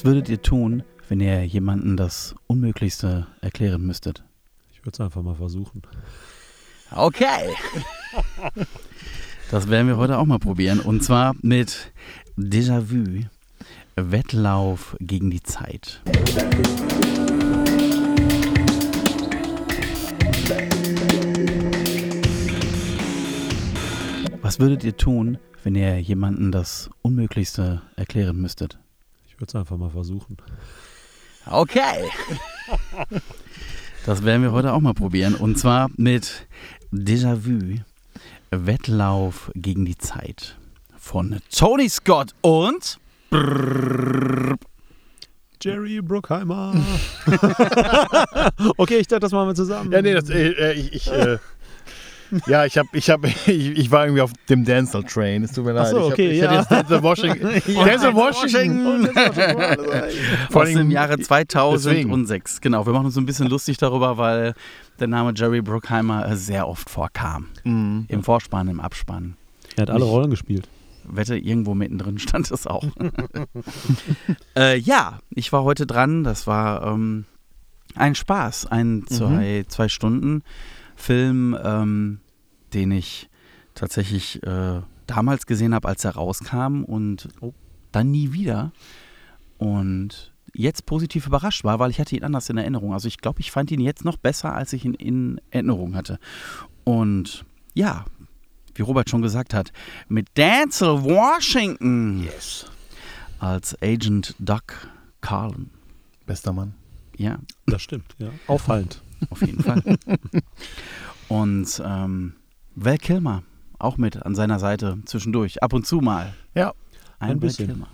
Was würdet ihr tun, wenn ihr jemandem das Unmöglichste erklären müsstet? Ich würde es einfach mal versuchen. Okay. Das werden wir heute auch mal probieren. Und zwar mit Déjà-vu. Wettlauf gegen die Zeit. Was würdet ihr tun, wenn ihr jemandem das Unmöglichste erklären müsstet? Ich würde es einfach mal versuchen. Okay. Das werden wir heute auch mal probieren. Und zwar mit Déjà-vu. Wettlauf gegen die Zeit. Von Tony Scott und. Jerry Bruckheimer. okay, ich dachte, das machen wir zusammen. Ja, nee, das, äh, ich, ich äh, ja, ich, hab, ich, hab, ich, ich war irgendwie auf dem Denzel Train. Es tut mir leid. Ach so, Ich okay, hab, ich ja. jetzt Denzel Washington. Denzel Washington. Vor Aus allem- dem Jahre deswegen. 2006. Genau, wir machen uns so ein bisschen lustig darüber, weil der Name Jerry Bruckheimer äh, sehr oft vorkam. Mhm. Im Vorspann, im Abspann. Er hat alle Rollen gespielt. Wette, irgendwo mittendrin stand es auch. äh, ja, ich war heute dran. Das war ähm, ein Spaß. Ein zwei, zwei Stunden Film, ähm, den ich tatsächlich äh, damals gesehen habe, als er rauskam und Oh. dann nie wieder. Und jetzt positiv überrascht war, weil ich hatte ihn anders in Erinnerung. Also ich glaube, ich fand ihn jetzt noch besser, als ich ihn in Erinnerung hatte. Und ja, wie Robert schon gesagt hat, mit Denzel Washington Yes. als Agent Doug Carlin. Bester Mann. Ja, Das stimmt, ja. Auffallend. auf jeden Fall. Und ähm, Val Kilmer auch mit an seiner Seite zwischendurch, ab und zu mal. Ja. Ein, Ein Val bisschen. Kilmer.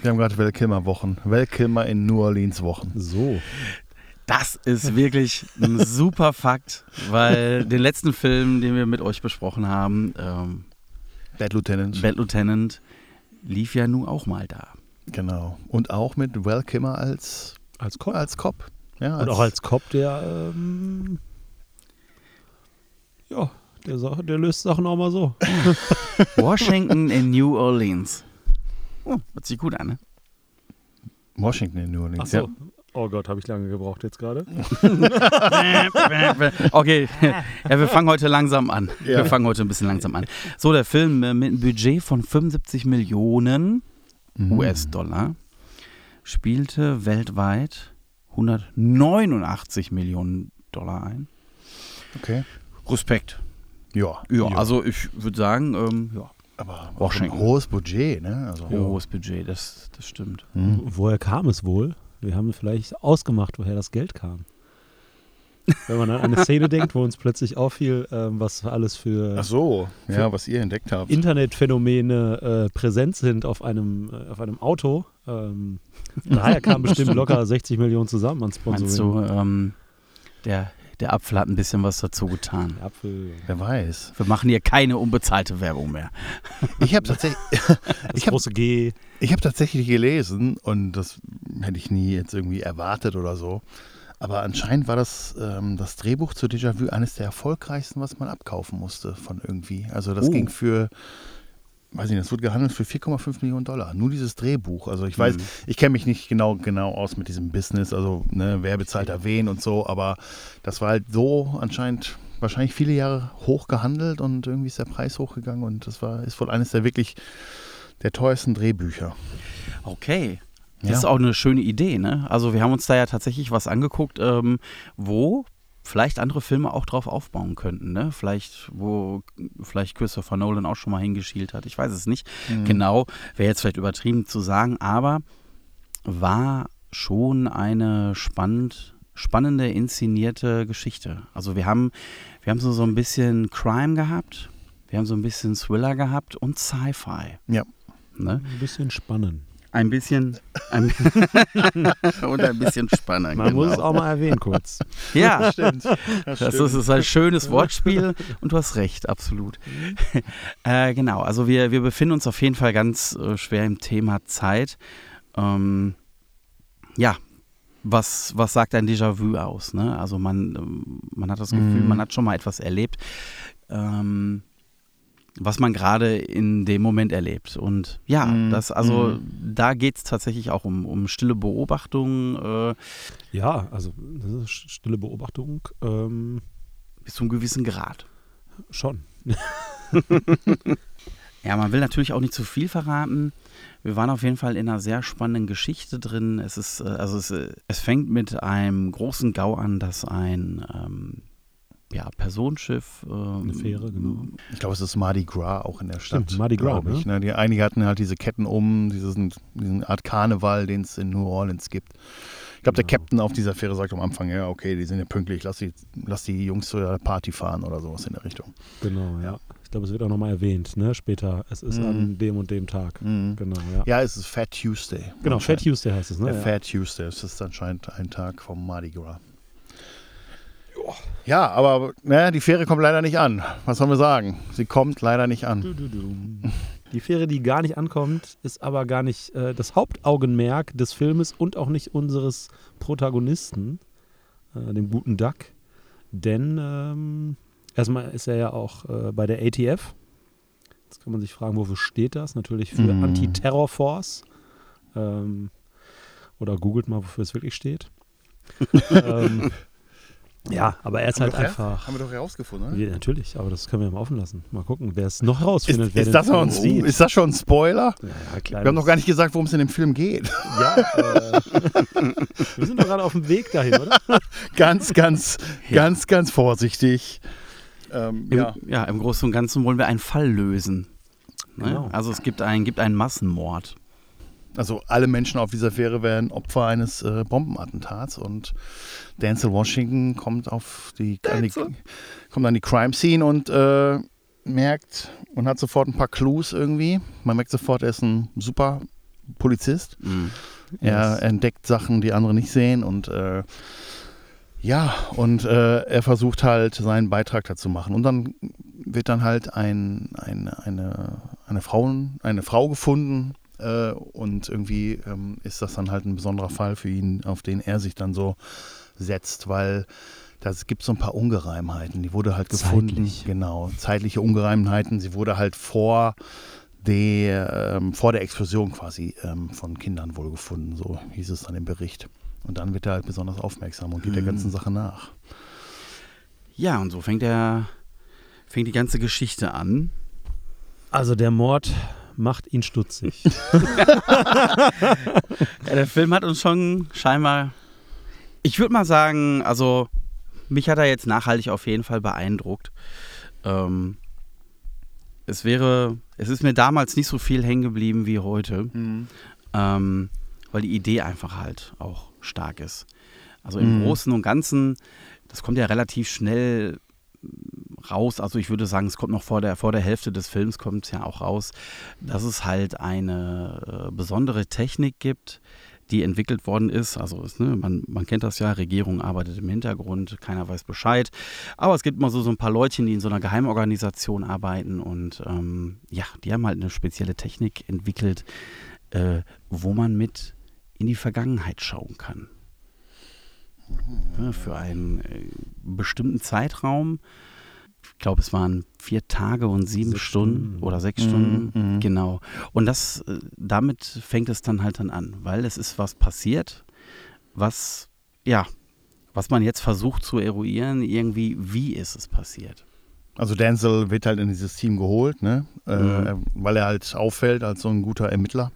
Wir haben gerade Val Kilmer Wochen. Val Kilmer in New Orleans Wochen. So. Das ist wirklich ein super Fakt, weil den letzten Film, den wir mit euch besprochen haben, ähm, Bad Lieutenant. Bad Lieutenant, lief ja nun auch mal da. Genau. Und auch mit Val Kilmer als, Als Cop. als Cop. Ja, Und auch als Cop, der, ähm, ja, der, der löst Sachen auch mal so. Washington in New Orleans. Oh, hört sich gut an, ne? Washington in New Orleans. Ach so. Ja. Oh Gott, habe ich lange gebraucht jetzt gerade. Okay, ja, wir fangen heute langsam an. Ja. Wir fangen heute ein bisschen langsam an. So, der Film äh, mit einem Budget von 75 Millionen Mhm. US-Dollar spielte weltweit 189 Millionen Dollar ein. Okay. Respekt. Ja. Ja, also ich würde sagen, ähm, ja, Aber auch Washington. ein hohes Budget, ne? Also, hohes Budget, das, das stimmt. Mhm. Woher kam es wohl? Wir haben vielleicht ausgemacht, woher das Geld kam. Wenn man an eine Szene denkt, wo uns plötzlich auffiel, ähm, was alles für Ach so, ja, was ihr entdeckt habt. Internetphänomene äh, präsent sind auf einem, äh, auf einem Auto. Ähm, daher kamen bestimmt locker 60 Millionen zusammen an Meinst Sponsoring. du, ähm, der, der Apfel hat ein bisschen was dazu getan? Apfel. Wer weiß. Wir machen hier keine unbezahlte Werbung mehr. Ich habe tatsächlich, Das Ich hab- große G. ich habe tatsächlich gelesen und das hätte ich nie jetzt irgendwie erwartet oder so. Aber anscheinend war das, ähm, das Drehbuch zu Déjà-vu eines der erfolgreichsten, was man abkaufen musste von irgendwie. Also das Oh. ging für, weiß ich nicht, das wurde gehandelt für 4,5 Millionen Dollar. Nur dieses Drehbuch. Also ich weiß, Mhm. ich kenne mich nicht genau, genau aus mit diesem Business, also ne, wer bezahlt da wen und so, aber das war halt so anscheinend wahrscheinlich viele Jahre hoch gehandelt und irgendwie ist der Preis hochgegangen und das war, ist wohl eines der wirklich der teuersten Drehbücher. Okay. Das Ja. ist auch eine schöne Idee, ne? Also wir haben uns da ja tatsächlich was angeguckt, ähm, wo vielleicht andere Filme auch drauf aufbauen könnten, ne? Vielleicht, wo vielleicht Christopher Nolan auch schon mal hingeschielt hat. Ich weiß es nicht. Mhm. Genau, wäre jetzt vielleicht übertrieben zu sagen, aber war schon eine spannend, spannende, inszenierte Geschichte. Also wir haben, wir haben so, so ein bisschen Crime gehabt, wir haben so ein bisschen Thriller gehabt und Sci-Fi. Ja. Ne? Ein bisschen spannen. Ein bisschen ein und ein bisschen spannend. Man genau. muss es auch mal erwähnen kurz. Ja, Stimmt. das ist, ist ein schönes Wortspiel und du hast recht, absolut. äh, genau, also wir, wir befinden uns auf jeden Fall ganz äh, schwer im Thema Zeit. Ähm, ja, was, was sagt ein Déjà-vu aus? Ne? Also man, ähm, man hat das Gefühl, Mhm. man hat schon mal etwas erlebt. Ähm, was man gerade in dem Moment erlebt. Und ja, Mhm. das, also Mhm. da geht es tatsächlich auch um, um stille Beobachtung äh, Ja, also das ist stille Beobachtung ähm, bis zu einem gewissen Grad. schon. Ja, man will natürlich auch nicht zu viel verraten. Wir waren auf jeden Fall in einer sehr spannenden Geschichte drin. Es ist, äh, also es, äh, es fängt mit einem großen Gau an, dass ein ähm, ja, Personenschiff. Ähm, Eine Fähre, genau. Ich glaube, es ist Mardi Gras auch in der Stadt. Stimmt, Mardi Gras, glaub Ich, ne? Die, einige hatten halt diese Ketten um, diesen, diesen Art Karneval, den es in New Orleans gibt. Ich glaube, der Genau. Captain auf dieser Fähre sagt am Anfang, ja, okay, die sind ja pünktlich, lass die, lass die Jungs zur Party fahren oder sowas in der Richtung. Genau, ja. Ich glaube, es wird auch nochmal erwähnt, ne? Später. Es ist Mhm. an dem und dem Tag. Genau, ja. Ja, es ist Fat Tuesday. Genau, Fat. Tuesday heißt es, ne? Der Ja. Fat Tuesday, es ist anscheinend ein Tag vom Mardi Gras. Ja, aber ne, die Fähre kommt leider nicht an. Was sollen wir sagen? Sie kommt leider nicht an. Du, du, du. Die Fähre, die gar nicht ankommt, ist aber gar nicht äh, das Hauptaugenmerk des Filmes und auch nicht unseres Protagonisten, äh, dem guten Duck. Denn ähm, erstmal ist er ja auch äh, bei der ATF. Jetzt kann man sich fragen, wofür steht das? Natürlich für Mhm. Anti-Terror Force. Ähm, oder googelt mal, wofür es wirklich steht. ähm, ja, aber er ist Haben halt einfach. Haben wir doch herausgefunden, oder? Ja, natürlich, aber das können wir mal offen lassen. Mal gucken, wer es noch herausfindet. Ist, wer ist, das schon, sieht. ist das schon ein Spoiler? Ja, ja, klar. Wir haben noch gar nicht gesagt, worum es in dem Film geht. Ja, äh, wir sind doch gerade auf dem Weg dahin, oder? ganz, ganz, Ja. ganz, ganz vorsichtig. Ähm, Im, ja. ja. im Großen und Ganzen wollen wir einen Fall lösen. Ne? Genau. Also es gibt, ein, gibt einen Massenmord. Also alle Menschen auf dieser Fähre werden Opfer eines äh, Bombenattentats und Denzel Washington kommt auf die, an die kommt an die Crime Scene und äh, merkt und hat sofort ein paar Clues irgendwie. Man merkt sofort, er ist ein super Polizist. Mhm. Er Yes. entdeckt Sachen, die andere nicht sehen und äh, ja, und äh, er versucht halt seinen Beitrag dazu machen. Und dann wird dann halt ein, ein, eine, eine, Frauen, eine Frau gefunden äh, und irgendwie ähm, ist das dann halt ein besonderer Fall für ihn, auf den er sich dann so setzt, weil das gibt so ein paar Ungereimheiten. Die wurde halt gefunden. Zeitlich. Genau, zeitliche Ungereimheiten. Sie wurde halt vor der, ähm, vor der Explosion quasi ähm, von Kindern wohl gefunden, so hieß es dann im Bericht. Und dann wird er halt besonders aufmerksam und geht der Mhm. ganzen Sache nach. Ja, und so fängt er, fängt die ganze Geschichte an. Also der Mord macht ihn stutzig. Ja, der Film hat uns schon scheinbar, ich würde mal sagen, also mich hat er jetzt nachhaltig auf jeden Fall beeindruckt. Ähm, es wäre, es ist mir damals nicht so viel hängen geblieben wie heute, ähm, weil die Idee einfach halt auch stark ist. Also im Mhm. Großen und Ganzen, das kommt ja relativ schnell raus. Also ich würde sagen, es kommt noch vor der, vor der Hälfte des Films kommt es ja auch raus, dass es halt eine äh, besondere Technik gibt, die entwickelt worden ist. Also ist, ne, man, man kennt das ja, Regierung arbeitet im Hintergrund, keiner weiß Bescheid. Aber es gibt mal so, so ein paar Leutchen, die in so einer Geheimorganisation arbeiten und ähm, ja, die haben halt eine spezielle Technik entwickelt, äh, wo man mit in die Vergangenheit schauen kann. Ja, für einen äh, bestimmten Zeitraum. Ich glaube, es waren vier Tage und sieben Stunden, Stunden. oder sechs Mhm, Stunden. mhm. Genau. Und das, äh, damit fängt es dann halt dann an, weil es ist was passiert, was, ja, was man jetzt versucht zu eruieren, irgendwie, wie ist es passiert. Also Denzel wird halt in dieses Team geholt, ne? Äh, Mhm. weil er halt auffällt als so ein guter Ermittler.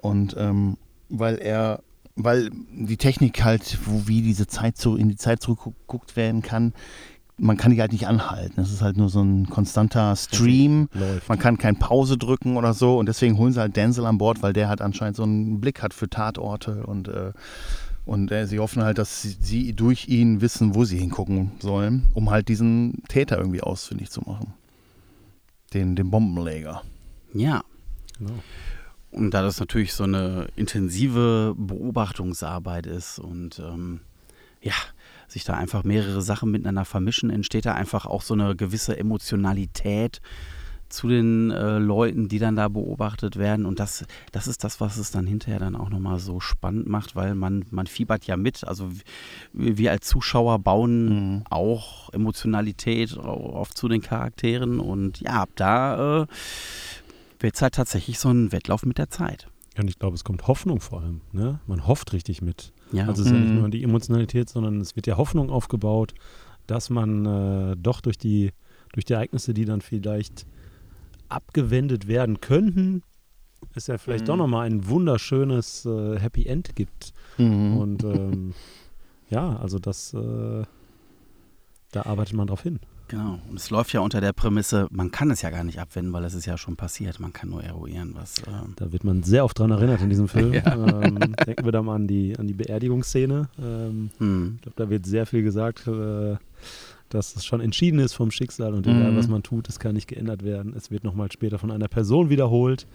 Und ähm, weil er, weil die Technik halt, wo wie diese Zeit so in die Zeit zurückgeguckt werden kann, man kann die halt nicht anhalten. Es ist halt nur so ein konstanter Stream. Läuft. Man kann keine Pause drücken oder so und deswegen holen sie halt Denzel an Bord, weil der halt anscheinend so einen Blick hat für Tatorte und, äh, und äh, sie hoffen halt, dass sie, sie durch ihn wissen, wo sie hingucken sollen, um halt diesen Täter irgendwie ausfindig zu machen. Den, den Bombenleger. Ja. Genau. Und da das natürlich so eine intensive Beobachtungsarbeit ist und ähm, ja, sich da einfach mehrere Sachen miteinander vermischen, entsteht da einfach auch so eine gewisse Emotionalität zu den äh, Leuten, die dann da beobachtet werden. Und das, das ist das, was es dann hinterher dann auch nochmal so spannend macht, weil man, man fiebert ja mit. Also wir als Zuschauer bauen mhm. auch Emotionalität oft zu den Charakteren. Und ja, ab da äh, wird es halt tatsächlich so ein Wettlauf mit der Zeit. Und ich glaube, es kommt Hoffnung vor allem. Ne? Man hofft richtig mit. Ja. Also es ist mhm. ja nicht mhm. nur die Emotionalität, sondern es wird ja Hoffnung aufgebaut, dass man äh, doch durch die, durch die Ereignisse, die dann vielleicht abgewendet werden könnten, es ja vielleicht mhm. doch nochmal ein wunderschönes äh, Happy End gibt. Mhm. Und ähm, ja, also das, äh, da arbeitet man drauf hin. Genau. Und es läuft ja unter der Prämisse, man kann es ja gar nicht abwenden, weil es ist ja schon passiert. Man kann nur eruieren, was. Ähm da wird man sehr oft dran erinnert in diesem Film. ja. ähm, denken wir da mal an die, an die Beerdigungsszene. Ähm, hm. Ich glaube, da wird sehr viel gesagt, äh, dass es schon entschieden ist vom Schicksal und egal, mhm. was man tut, es kann nicht geändert werden. Es wird nochmal später von einer Person wiederholt,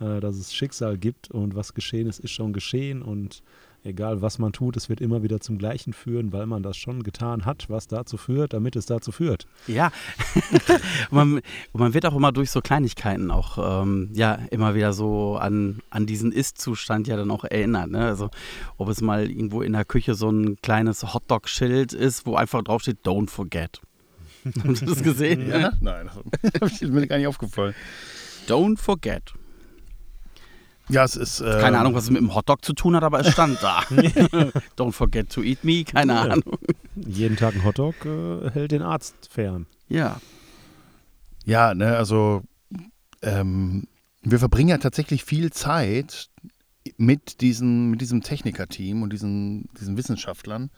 äh, dass es Schicksal gibt und was geschehen ist, ist schon geschehen und egal was man tut, es wird immer wieder zum Gleichen führen, weil man das schon getan hat, was dazu führt, damit es dazu führt. Ja, und, man, und, man, wird auch immer durch so Kleinigkeiten auch ähm, ja immer wieder so an, an diesen Ist-Zustand ja dann auch erinnert. Ne? Also ob es mal irgendwo in der Küche so ein kleines Hotdog-Schild ist, wo einfach draufsteht, don't forget. Haben Sie das gesehen? Ja? Nein, das ist mir gar nicht aufgefallen. Don't forget. Ja, es ist. Äh, keine Ahnung, was es mit dem Hotdog zu tun hat, aber es stand da. Don't forget to eat me, keine ja. Ahnung. Jeden Tag ein Hotdog äh, hält den Arzt fern. Ja. Ja, ne, also ähm, wir verbringen ja tatsächlich viel Zeit mit, diesen, mit diesem Technikerteam und diesen, diesen Wissenschaftlern,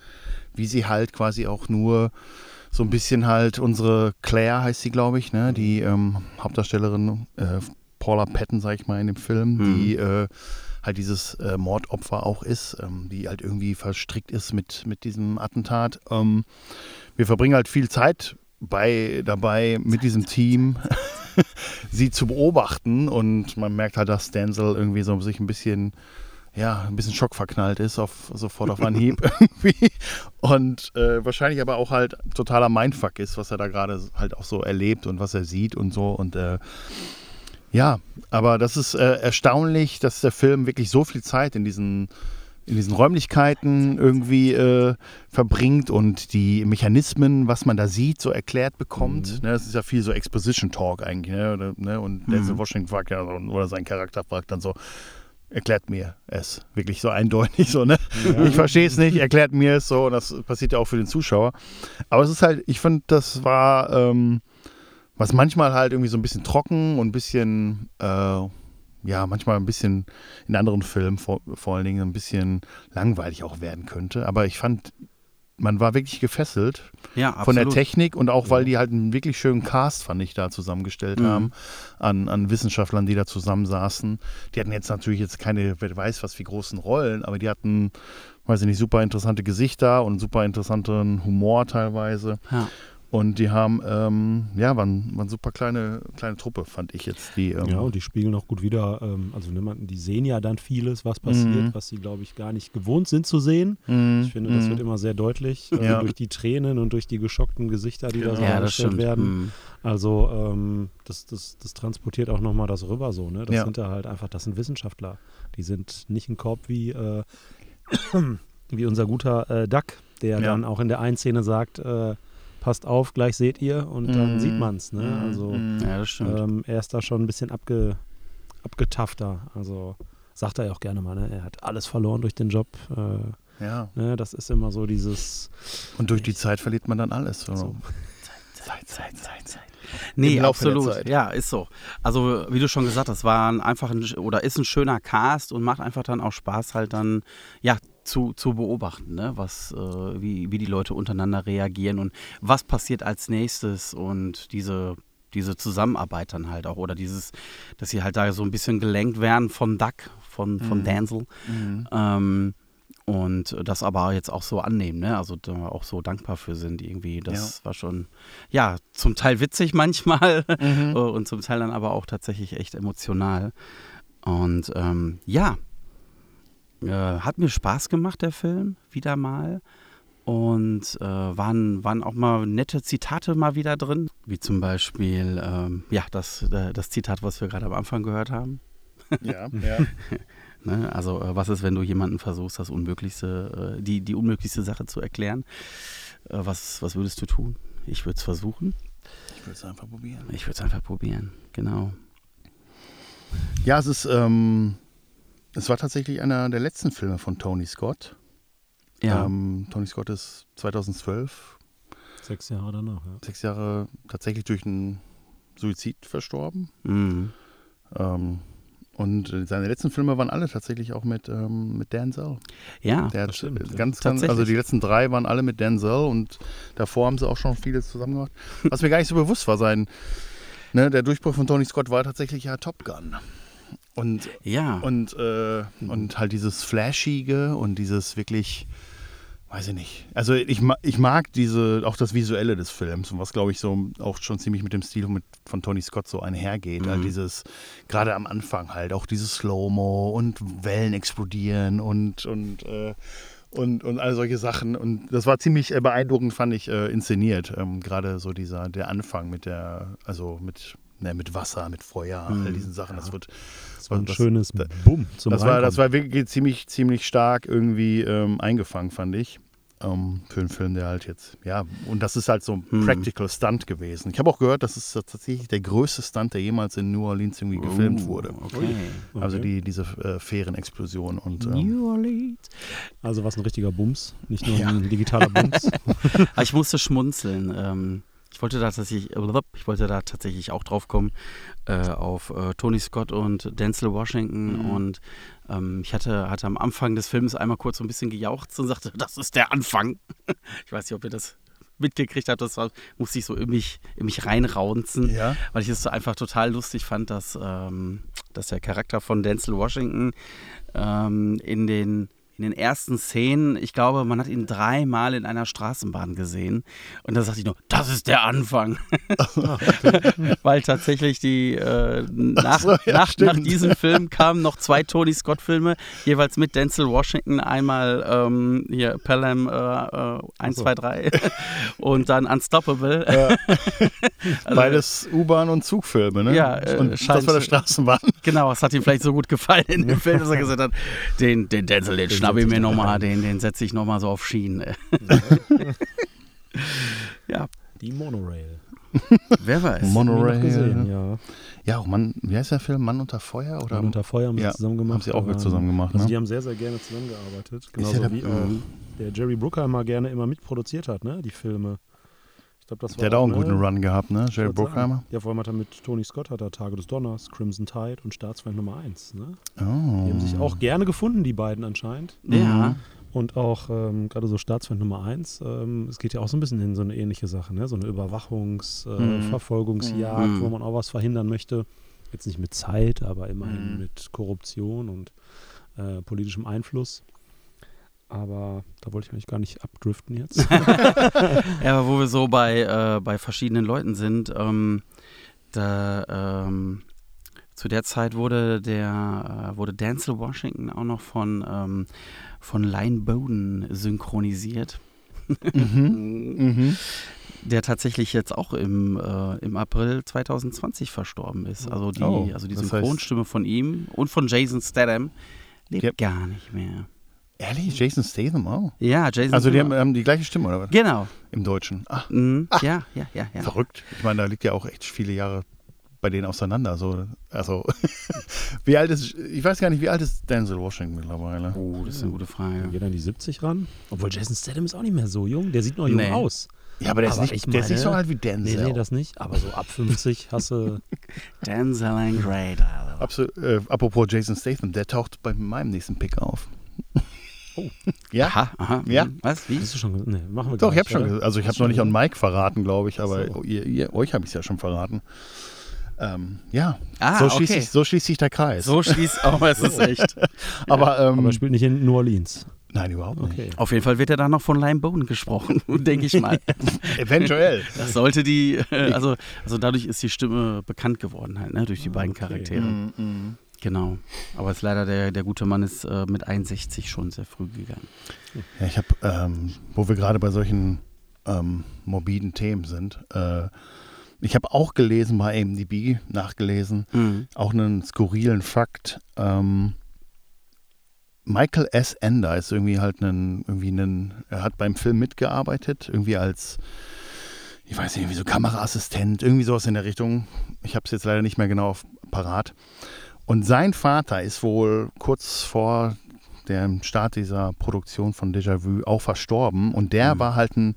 wie sie halt quasi auch nur so ein bisschen halt unsere Claire heißt sie, glaube ich, ne, die ähm, Hauptdarstellerin äh, Paula Patton, sag ich mal, in dem Film, mhm. die äh, halt dieses äh, Mordopfer auch ist, ähm, die halt irgendwie verstrickt ist mit, mit diesem Attentat. Ähm, wir verbringen halt viel Zeit bei, dabei mit diesem Team sie zu beobachten und man merkt halt, dass Denzel irgendwie so sich ein bisschen ja, ein bisschen schockverknallt ist, auf, sofort auf Anhieb irgendwie. Und äh, wahrscheinlich aber auch halt totaler Mindfuck ist, was er da gerade halt auch so erlebt und was er sieht und so. Und äh, ja, aber das ist äh, erstaunlich, dass der Film wirklich so viel Zeit in diesen, in diesen Räumlichkeiten irgendwie äh, verbringt und die Mechanismen, was man da sieht, so erklärt bekommt. Mhm. Ne, das ist ja viel so Exposition Talk eigentlich. Ne, ne und mhm. Denzel Washington fragt ja, oder sein Charakter fragt dann so, erklärt mir es. Wirklich so eindeutig so, ne? Ja. Ich verstehe es nicht, erklärt mir es so. Und das passiert ja auch für den Zuschauer. Aber es ist halt, ich finde, das war. Ähm, was manchmal halt irgendwie so ein bisschen trocken und ein bisschen, äh, ja, manchmal ein bisschen in anderen Filmen vor, vor allen Dingen ein bisschen langweilig auch werden könnte. Aber ich fand, man war wirklich gefesselt ja, von der Technik und auch, weil die halt einen wirklich schönen Cast, fand ich, da zusammengestellt mhm. haben, an, an Wissenschaftlern, die da zusammensaßen. Die hatten jetzt natürlich jetzt keine, wer weiß was, wie großen Rollen, aber die hatten, weiß ich nicht, super interessante Gesichter und super interessanten Humor teilweise. Ja. Und die haben, ähm, ja, waren, waren super kleine, kleine Truppe, fand ich jetzt. Die, ähm ja, und die spiegeln auch gut wieder, ähm, also die sehen ja dann vieles, was passiert, mhm. was sie, glaube ich, gar nicht gewohnt sind zu sehen. Mhm. Ich finde, das mhm. wird immer sehr deutlich äh, ja. durch die Tränen und durch die geschockten Gesichter, die genau. da so ja, dargestellt werden. Mhm. Also ähm, das, das, das transportiert auch nochmal das rüber so, ne? Das ja. sind da halt einfach, das sind Wissenschaftler. Die sind nicht ein Korb wie, äh, wie unser guter äh, Duck, der dann auch in der einen Szene sagt, äh, passt auf, gleich seht ihr und dann mm. sieht man es. Ne? Mhm. Also mm. ja, das stimmt. Ähm, er ist da schon ein bisschen abge, abgetafter. Also sagt er ja auch gerne mal, ne? er hat alles verloren durch den Job. Äh, ja. Ne? Das ist immer so dieses. Und durch die Zeit verliert man dann alles. So. so. Zeit, Zeit, Zeit, Zeit. Nee, absolut. Ja, ist so. Also, wie du schon gesagt hast, war ein einfach ein, oder ist ein schöner Cast und macht einfach dann auch Spaß, halt dann, ja, zu, zu beobachten, ne? was, äh, wie, wie die Leute untereinander reagieren und was passiert als nächstes und diese, diese Zusammenarbeit dann halt auch oder dieses, dass sie halt da so ein bisschen gelenkt werden von Duck, von, von mhm. Denzel. Mhm. Ähm, und das aber jetzt auch so annehmen, ne? Also da auch so dankbar für sind irgendwie. Das ja. war schon, ja, zum Teil witzig manchmal mhm. und zum Teil dann aber auch tatsächlich echt emotional. Und ähm, ja, äh, hat mir Spaß gemacht, der Film, wieder mal. Und äh, waren, waren auch mal nette Zitate mal wieder drin, wie zum Beispiel ähm, ja, das, äh, das Zitat, was wir gerade am Anfang gehört haben. Ja, ja. Ne? Also äh, was ist, wenn du jemanden versuchst, das Unmöglichste, äh, die, die unmöglichste Sache zu erklären? Äh, was, was würdest du tun? Ich würde es versuchen. Ich würde es einfach probieren. Ich würde es einfach probieren, genau. Ja, es ist, ähm, es war tatsächlich einer der letzten Filme von Tony Scott. Ja. Ähm, Tony Scott ist 2012, Sechs Jahre danach, ja. sechs Jahre tatsächlich durch einen Suizid verstorben. Mhm. Ähm, und seine letzten Filme waren alle tatsächlich auch mit, ähm, mit Denzel. Ja, Der hat das stimmt, ganz, ganz, also die letzten drei waren alle mit Denzel und davor haben sie auch schon vieles zusammen gemacht. Was mir gar nicht so bewusst war, sein, ne, der Durchbruch von Tony Scott war tatsächlich ja Top Gun. Und, ja. und, äh, und halt dieses Flashige und dieses wirklich, weiß ich nicht. Also ich, ich mag diese, auch das Visuelle des Films und was glaube ich so auch schon ziemlich mit dem Stil mit, von Tony Scott so einhergeht. Mhm. Halt dieses, gerade am Anfang halt, auch dieses Slow-Mo und Wellen explodieren und, und, äh, und, und all solche Sachen. Und das war ziemlich äh, beeindruckend, fand ich, äh, inszeniert. Ähm, gerade so dieser, der Anfang mit der, also mit, ne, mit Wasser, mit Feuer, all Mhm. diesen Sachen. Das wird Das war ein Das- schönes das- Bumm zum das war, das war wirklich ziemlich, ziemlich stark irgendwie ähm, eingefangen, fand ich. Ähm, für einen Film, der halt jetzt, ja, und das ist halt so ein Hm. Practical Stunt gewesen. Ich habe auch gehört, das ist tatsächlich der größte Stunt, der jemals in New Orleans irgendwie gefilmt Oh, wurde. Okay. Also die, diese äh, Fährenexplosion und ähm, New Orleans. Also was ein richtiger Bums, nicht nur Ja. ein digitaler Bums. Ah, ich musste schmunzeln. Ich wollte da tatsächlich, ich wollte da tatsächlich auch drauf kommen äh, auf äh, Tony Scott und Denzel Washington Mhm. und ähm, ich hatte, hatte am Anfang des Films einmal kurz so ein bisschen gejauchzt und sagte, das ist der Anfang. Ich weiß nicht, ob ihr das mitgekriegt habt, das war, musste ich so in mich, in mich reinraunzen ja. weil ich es so einfach total lustig fand, dass, ähm, dass der Charakter von Denzel Washington ähm, in, den, in den ersten Szenen, ich glaube, man hat ihn dreimal in einer Straßenbahn gesehen. Und da sagte ich nur, das ist der Anfang. weil tatsächlich die äh, nach, so, ja, nach, nach diesem Film kamen noch zwei Tony Scott-Filme, jeweils mit Denzel Washington, einmal ähm, hier Pelham äh, äh, 1, so. 2, 3 und dann Unstoppable. Also, Beides U-Bahn- und Zugfilme, ne? Ja, äh, und das scheint- war der Straßenbahn. Genau, es hat ihm vielleicht so gut gefallen in dem Film, dass er gesagt hat, den, den Denzel, den schnapp ich mir nochmal, den, den setze ich nochmal so auf Schienen. ja, Die Monorail. wer weiß. Monorail. Gesehen, ja. Ja, auch Mann, wie heißt der Film? Mann unter Feuer? Oder? Mann unter Feuer haben sie Ja, zusammen gemacht. haben sie auch mit zusammen gemacht, Also ne? die haben sehr, sehr gerne zusammengearbeitet. ja Genauso der- wie auch der Jerry Bruckheimer gerne immer mitproduziert hat, ne? Die Filme. Ich glaube, das war der hat auch einen ne? guten Run gehabt, ne? Jerry. Bruckheimer. Ja, vor allem hat er mit Tony Scott hat er Tage des Donners, Crimson Tide und Staatsfeind Nummer 1. Ne? Oh. Die haben sich auch gerne gefunden, die beiden anscheinend. Ja, Und auch ähm, gerade so Staatsfeind Nummer 1, ähm, es geht ja auch so ein bisschen in so eine ähnliche Sache, ne? so eine Überwachungs-, äh, Mhm. Verfolgungsjagd, Mhm. wo man auch was verhindern möchte. Jetzt nicht mit Zeit, aber immerhin Mhm. mit Korruption und äh, politischem Einfluss. Aber da wollte ich eigentlich gar nicht abdriften jetzt. ja, aber wo wir so bei, äh, bei verschiedenen Leuten sind, ähm, da, ähm, zu der Zeit wurde der äh, wurde Denzel Washington auch noch von, ähm, von Lyle Bowden synchronisiert. Mhm. Mhm. der tatsächlich jetzt auch im, äh, im April 2020 verstorben ist. Also die, Oh, also die das heißt- Synchronstimme von ihm und von Jason Statham lebt Yep. gar nicht mehr. Ehrlich? Jason Statham auch? Ja, Jason Also die haben, haben die gleiche Stimme, oder was? Genau. Im Deutschen. Ach, Mhm. Ja, ja, ja, ja. verrückt. Ich meine, da liegt ja auch echt viele Jahre bei denen auseinander. So. Also, wie alt ist, ich weiß gar nicht, wie alt ist Denzel Washington mittlerweile? Oh, das ist eine gute Frage. Geht an die 70 ran? Obwohl Jason Statham ist auch nicht mehr so jung. Der sieht noch jung Nee. aus. Ja, aber der, Aber ist, ich nicht, der ist nicht so meine- alt wie Nee, Denzel. nee, das nicht. Aber so ab 50 hast du. Denzel and Great. Absolut, äh, apropos Jason Statham, der taucht bei meinem nächsten Pick auf. Oh. Ja? Aha, aha. Ja. Was? Wie? Hast du schon gesagt? Nee, machen wir Doch, ich habe schon, also ich habe noch nicht an Mike verraten, glaube ich, aber so. ihr, ihr, euch habe ich es ja schon verraten. Ähm, ja, Ah, so, schließt okay. sich, so schließt sich der Kreis. So schließt auch, es ist echt. aber, ähm, Aber er spielt nicht in New Orleans. nein, überhaupt nicht. Okay. Auf jeden Fall wird er dann noch von Lime Bone gesprochen, denke ich mal. Eventuell. Das sollte die, äh, also, also dadurch ist die Stimme bekannt geworden halt, ne, durch die beiden okay. Charaktere. Mhm, mhm. Genau. Aber es ist leider der, der gute Mann ist äh, mit 61 schon sehr früh gegangen. Ja, ich habe, ähm, wo wir gerade bei solchen ähm, morbiden Themen sind, äh, ich habe auch gelesen bei AMDB, nachgelesen, Mhm. auch einen skurrilen Fakt. Ähm, Michael S. Ender ist irgendwie halt ein, irgendwie ein, er hat beim Film mitgearbeitet, irgendwie als, ich weiß nicht, irgendwie so Kameraassistent, irgendwie sowas in der Richtung. Ich habe es jetzt leider nicht mehr genau auf, parat. Und sein Vater ist wohl kurz vor dem Start dieser Produktion von Déjà-vu auch verstorben und der Mhm. war halt ein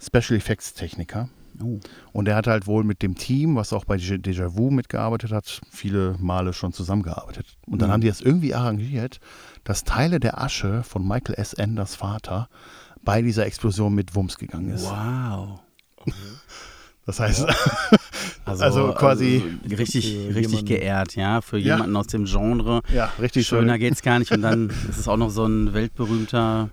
Special Effects Techniker. Oh. Und er hat halt wohl mit dem Team, was auch bei Déjà- Déjà-vu mitgearbeitet hat, viele Male schon zusammengearbeitet. Und dann Mhm. haben die das irgendwie arrangiert, dass Teile der Asche von Michael S. Enders Vater bei dieser Explosion mit Wumms gegangen ist. Wow. Das heißt, Also, Also quasi- also richtig, richtig geehrt, ja. Für Ja. jemanden aus dem Genre. ja, richtig Schöner schön. geht's gar nicht. Und dann ist es auch noch so ein weltberühmter,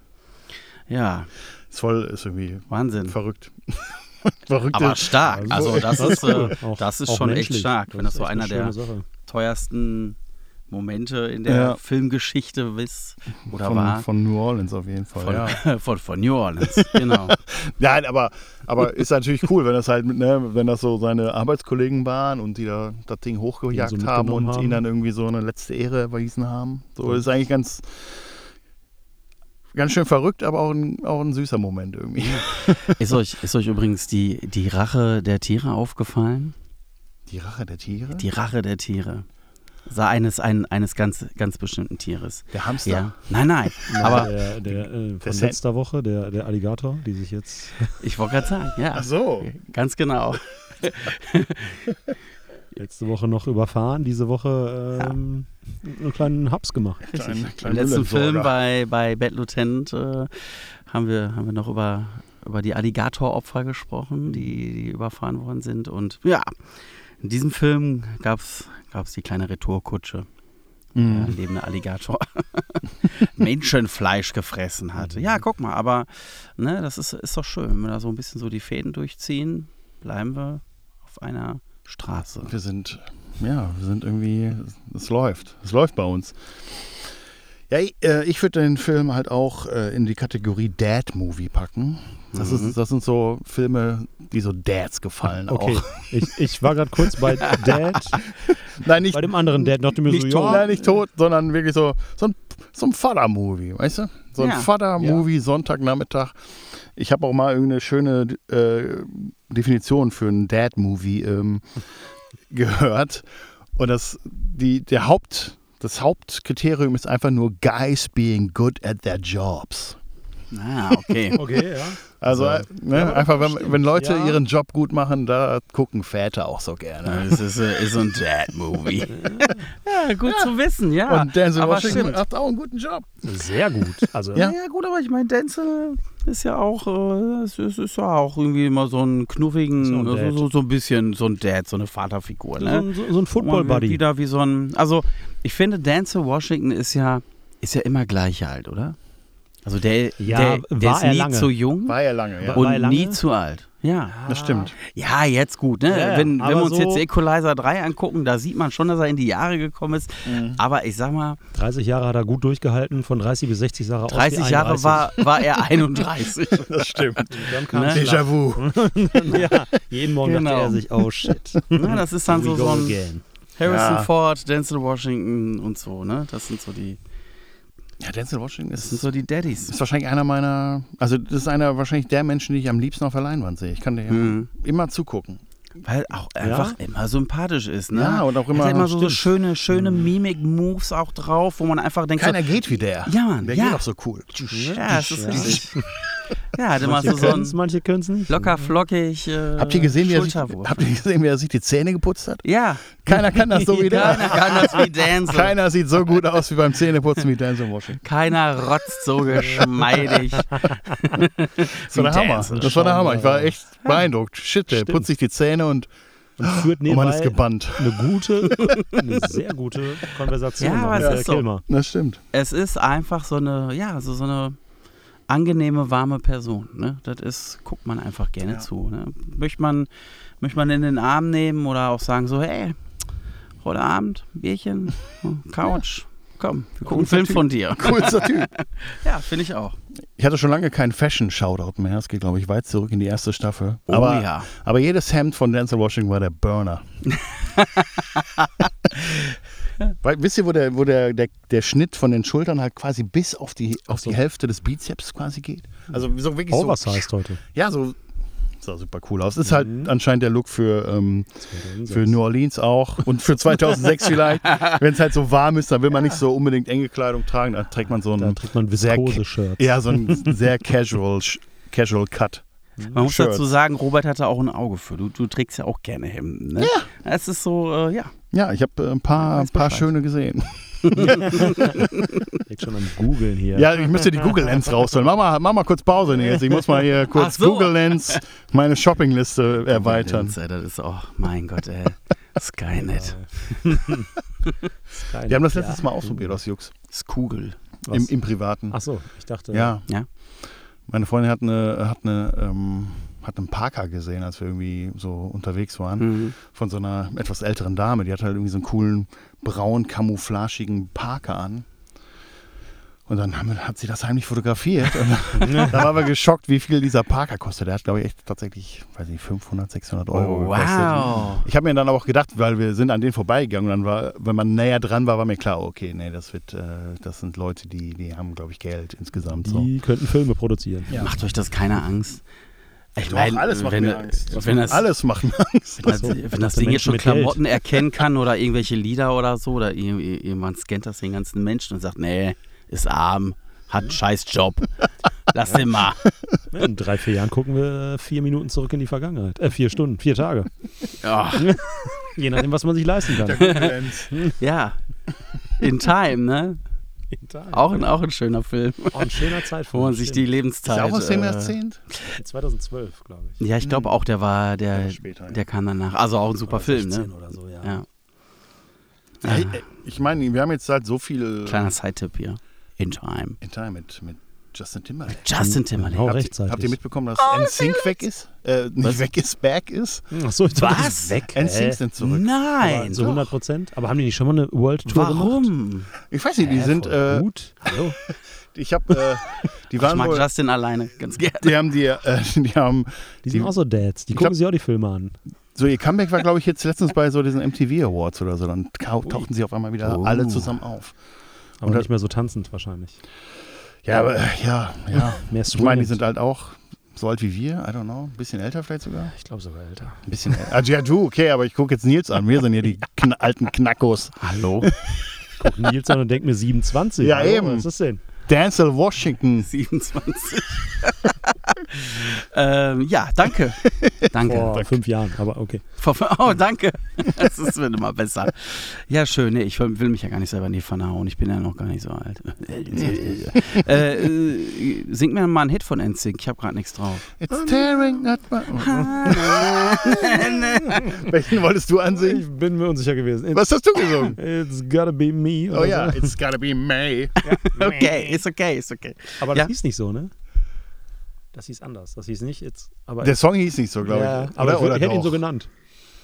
ja, Ist voll, ist irgendwie Wahnsinn. verrückt. Verrückte. Aber stark. Also, Also das ist, äh, Auch- das ist auch schon echt menschlich. stark, wenn das so echt einer eine der Sache. teuersten Momente in der Ja. Filmgeschichte ist oder von, war. von New Orleans auf jeden Fall. Von, ja. von, von New Orleans, genau. Nein, aber, aber ist natürlich cool, wenn das halt, mit, ne, wenn das so seine Arbeitskollegen waren und die da das Ding hochgejagt so haben und haben. ihn dann irgendwie so eine letzte Ehre erwiesen haben. So ist eigentlich ganz, ganz schön verrückt, aber auch ein, auch ein süßer Moment irgendwie. Ist euch, ist euch übrigens die, die Rache der Tiere aufgefallen? Die Rache der Tiere? Die Rache der Tiere. Sah eines, ein, eines ganz, ganz bestimmten Tieres. der Hamster? Ja. Nein, nein. Ja, Aber der, der, äh, von Der Sam- letzter Woche, der, der Alligator, die sich jetzt ich wollte gerade sagen, ja. Ach so. Ganz genau. letzte Woche noch überfahren, diese Woche ähm, einen kleinen Haps gemacht. Im letzten. Film bei, bei Bad Lieutenant äh, haben, wir, haben wir noch über, über die Alligatoropfer gesprochen, die, die überfahren worden sind. Und ja, in diesem Film gab es die kleine Retourkutsche. Der Mhm. lebende Alligator Menschenfleisch gefressen hat. Ja, guck mal, aber ne, das ist, ist doch schön. Wenn wir da so ein bisschen so die Fäden durchziehen, bleiben wir auf einer Straße. Wir sind, ja, wir sind irgendwie, es läuft. Es läuft bei uns. Ja, ich, äh, ich würde den Film halt auch äh, in die Kategorie Dad-Movie packen. Das, Mhm. ist, das sind so Filme, die so Dads gefallen Okay, auch. ich, ich war gerade kurz bei Dad, Nein, nicht, bei dem anderen Dad, dachte mir nicht, so, tot, ja, nein, nicht tot, sondern wirklich so, so ein, so ein Vater-Movie, weißt du? So ein Ja. Vater-Movie, Sonntagnachmittag. Ich habe auch mal irgendeine schöne äh, Definition für einen Dad-Movie ähm, gehört. Und das, die, der Haupt, das Hauptkriterium ist einfach nur Guys being good at their jobs. Ah, okay. okay, ja. Also, Ja. äh, ne, einfach, wenn, wenn Leute Ja. ihren Job gut machen, da gucken Väter auch so gerne. Das ist, äh, ist so ein Dad-Movie. ja, gut zu wissen, ja. Und Denzel aber Washington stimmt. macht auch einen guten Job. Sehr gut. Also, Ja. Ja. gut, aber ich meine, Denzel ist ja auch, äh, es ist, ist ja auch irgendwie immer so ein knuffigen, ja ein so, so, so ein bisschen so ein Dad, so eine Vaterfigur. so, Ne? ein, so, so ein Football-Buddy. Wieder wie so ein, also ich finde, Denzel Washington ist ja, ist ja immer gleich alt, oder? Also der, Ja, der, der war ist er nie lange. zu jung War ja lange, ja. War- und er lange? nie zu alt. Ja. Das stimmt. Ja, jetzt gut, ne? Ja, ja, wenn, wenn wir uns so- jetzt Equalizer 3 angucken, da sieht man schon, dass er in die Jahre gekommen ist. Aber ich sag mal, 30 Jahre hat er gut durchgehalten, von 30 bis 60 sah er aus wie 30 Jahre 31. war, war er 31. Das stimmt. Dann kam Ne? Déjà-vu. ja, jeden Morgen Genau. dachte er sich, oh shit. ne, das ist dann so, so ein again. Harrison Ja. Ford, Denzel Washington und so, ne? Das sind so die, Ja, Denzel Washington das ist, sind so die Daddies. ist wahrscheinlich einer meiner, also das ist einer wahrscheinlich der Menschen, die ich am liebsten auf der Leinwand sehe. Ich kann dir Mhm. immer zugucken. Weil auch einfach immer sympathisch ist, ne? Ja, und auch Er immer- hat immer so, so schöne, schöne Mimik-Moves auch drauf, wo man einfach denkt, Keiner so, geht wie der. Ja, Mann, Der ja. geht auch so cool. ja, das ist Ja. richtig. Ja, hat immer Manche so, so können es, ein manche können es nicht. locker flockig äh, Habt ihr gesehen, wie er sich, habt ihr gesehen, wie er sich die Zähne geputzt hat? Ja, Keiner kann das so wie keiner der. kann das wie Denzel. Keiner sieht so gut aus wie beim Zähneputzen wie Denzel Washington. Keiner rotzt so geschmeidig. Das war der Hammer. Das war der Hammer. Ich war echt beeindruckt. Shit, der Stimmt. putzt sich die Zähne und, Und führt und man ist nebenbei gebannt. eine gute, eine sehr gute Konversation Ja, aber mit es ist so. Kilmer. Das stimmt. Es ist einfach so eine, ja, so, so eine angenehme, warme Person. Ne? Das ist, guckt man einfach gerne Ja. zu. Ne? Möchte, man, möchte man in den Arm nehmen oder auch sagen so, hey, heute Abend, Bierchen, Couch. Komm, wir gucken einen Film Typ. von dir. Coolster Typ. Ja, finde ich auch. Ich hatte schon lange keinen Fashion-Shoutout mehr. Es geht, glaube ich, weit zurück in die erste Staffel. Oh aber, ja. aber jedes Hemd von Denzel Washington war der Burner. Weil, wisst ihr, wo, der, wo der, der, der Schnitt von den Schultern halt quasi bis auf die, auf so. die Hälfte des Bizeps quasi geht? Also so wirklich so. Oversized heute. Ja, so. Sah super cool aus. Ist halt anscheinend der Look für, ähm, 2006. für New Orleans auch und für 2006 vielleicht. Wenn es halt so warm ist, dann will man nicht so unbedingt enge Kleidung tragen. Dann trägt man so ein trägt man sehr, Viskose-Shirts. ja, so ein sehr casual, casual Cut. Man muss Shirts. dazu sagen, Robert hatte auch ein Auge für. Du, du trägst ja auch gerne Hemden. Ne? Ja. Es ist so, äh, ja. Ja, ich habe äh, ein paar, Weiß paar schöne gesehen. Jetzt schon am Googeln hier. Ja, ich müsste die Google Lens rausholen. Mach mal, mach mal kurz Pause jetzt. Ich muss mal hier kurz so. Google Lens meine Shoppingliste erweitern. Das, äh, das ist auch, mein Gott, ey. Skynet. Skynet, Wir haben das ja. letztes Mal ausprobiert aus Jux. Das ist Kugel. Was? Im, Im Privaten. Ach so, ich dachte. Ja. Ja. Meine Freundin hat eine, hat eine, ähm, hat einen Parker gesehen, als wir irgendwie so unterwegs waren. Mhm. Von so einer etwas älteren Dame. Die hat halt irgendwie so einen coolen, braun, camouflagigen Parker an. Und dann haben, wir- hat sie das heimlich fotografiert. Und da waren wir geschockt, wie viel dieser Parker kostet. Der hat, glaube ich, echt tatsächlich, weiß nicht, 500, 600 Euro Oh, gekostet. wow. Ich habe mir dann aber auch gedacht, weil wir sind an denen vorbeigegangen und dann war, wenn man näher dran war, war mir klar, okay, nee, das wird, äh, das sind Leute, die, die haben, glaube ich, Geld insgesamt. So. Die könnten Filme produzieren. Macht euch das keine Angst? Ich Doch, mein, alles macht wenn, mir Angst. Wenn das, Alles macht mir Angst. wenn das, so. wenn das Ding jetzt schon mit Geld. Klamotten erkennen kann oder irgendwelche Lieder oder so, oder irgendwann scannt das den ganzen Menschen und sagt, nee, ist arm, hat einen scheiß Job. Lass den mal. In drei, vier Jahren gucken wir äh, vier Minuten zurück in die Vergangenheit. Äh, vier Stunden, vier Tage. Ja. Je nachdem, was man sich leisten kann. ja. In Time, ne? Auch ein, auch ein schöner Film, Oh, ein schöner Zeitfilm. wo man sich die. Lebenszeit. Ist auch aus dem äh, Jahrzehnt? 2012, glaube ich. Ja, ich glaube auch, der war, der, Ja, später, ja. der kam danach. Also auch ein super Oder Film, 16 ne? oder so, ja. Ja. Hey, ich meine, wir haben jetzt halt so viel Kleiner Side-Tipp hier. In Time. in Time mit, mit Justin Timberlake. Justin Timberlake. Genau Habt ihr, rechtzeitig. habt ihr mitbekommen, dass NSYNC weg ist? Äh, nicht Was? weg ist, back ist? Ach so, ich dachte, Was? das ist weg. NSYNC Hä? sind zurück. Nein. So 100 Prozent. Aber haben die nicht schon mal eine World Tour gemacht? Warum? Ich weiß nicht, die Hä, sind, äh, gut. Hallo. ich habe, äh, die Ich waren mag wohl, Justin alleine ganz gerne. die haben die, äh, die haben, Die sind Die- auch so Dads. Die Ich gucken glaub- sich auch die Filme an. so ihr Comeback war, glaube ich, jetzt letztens bei so diesen MTV Awards oder so. Dann tau- tauchten sie auf einmal wieder Oh. alle zusammen auf. Aber Und da- nicht mehr so tanzend wahrscheinlich. Ja, aber, äh, ja, ja. Mehr Ich meine, die sind halt auch so alt wie wir, I don't know, ein bisschen älter vielleicht sogar. Ich glaube sogar älter. Ein bisschen älter. Also ja, du, okay, aber ich gucke jetzt Nils an. Wir sind hier die kn alten Knackos. Hallo? Guck Nils an und denk mir 27. Ja, Hallo, eben. Was ist das denn? Denzel Washington. 27. ähm, ja, danke. Danke. Vor fünf Jahren, aber okay. Vor- Oh, danke. Es ist- wird immer besser. Ja, schön. Nee, ich will will mich ja gar nicht selber in die Pfanne hauen. Ich bin ja noch gar nicht so alt. äh, äh, sing mir mal einen Hit von NSYNC. Ich habe gerade nichts drauf. It's tearing at my... Welchen wolltest du ansingen? Ich bin mir unsicher gewesen. It's, Was hast du gesungen? it's gotta be me. Oh ja, so. it's gotta be May. Okay, ist okay, ist okay. Aber das Ja. hieß nicht so, ne? Das hieß anders. Das hieß nicht jetzt. Aber Der Song hieß nicht so, glaube ja, ich. aber oder, ich, würd- oder ich hätte ihn so genannt.